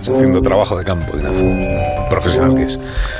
haciendo trabajo de campo, Ignacio, profesional que es.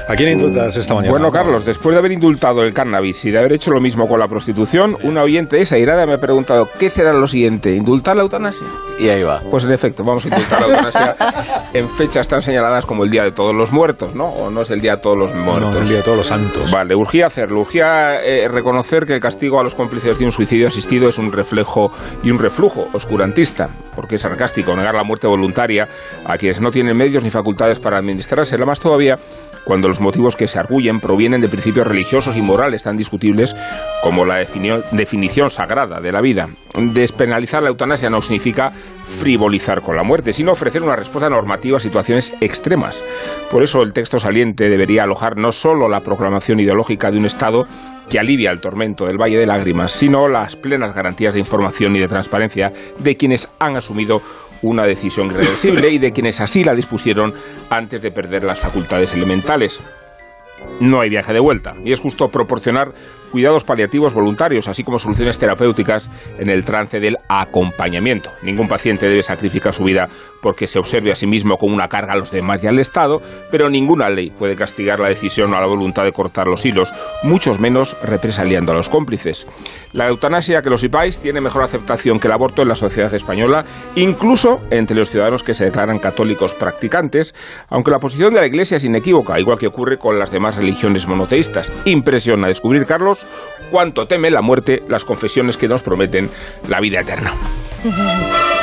¿A quién indultas esta mañana? Bueno, Carlos, después de haber indultado el cannabis y de haber hecho lo mismo con la prostitución, una oyente esa irada me ha preguntado, ¿qué será lo siguiente? ¿Indultar la eutanasia? Y ahí va. Pues en efecto, vamos a indultar la eutanasia en fechas tan señaladas como el Día de Todos los Muertos, ¿no? ¿O no es el Día de Todos los Muertos? No, es el Día de Todos los Santos. Vale, urgía hacerlo, urgía eh, reconocer que el castigo a los cómplices de un suicidio asistido es un reflejo y un reflujo oscurantista, porque es sarcástico negar la muerte voluntaria a quienes no tienen medios ni facultades para administrársela, más todavía cuando los motivos que se arguyen provienen de principios religiosos y morales tan discutibles como la definición sagrada de la vida. Despenalizar la eutanasia no significa frivolizar con la muerte, sino ofrecer una respuesta normativa a situaciones extremas. Por eso el texto saliente debería alojar no solo la proclamación ideológica de un Estado que alivia el tormento del Valle de Lágrimas, sino las plenas garantías de información y de transparencia de quienes han asumido una decisión irreversible y de quienes así la dispusieron antes de perder las facultades elementales. No hay viaje de vuelta y es justo proporcionar cuidados paliativos voluntarios, así como soluciones terapéuticas en el trance del acompañamiento. Ningún paciente debe sacrificar su vida porque se observe a sí mismo como una carga a los demás y al Estado, pero ninguna ley puede castigar la decisión o la voluntad de cortar los hilos, muchos menos represaliando a los cómplices. La eutanasia, que lo sepáis, tiene mejor aceptación que el aborto en la sociedad española, incluso entre los ciudadanos que se declaran católicos practicantes, aunque la posición de la Iglesia es inequívoca, igual que ocurre con las religiones monoteístas. Impresiona descubrir, Carlos, cuánto teme la muerte las confesiones que nos prometen la vida eterna.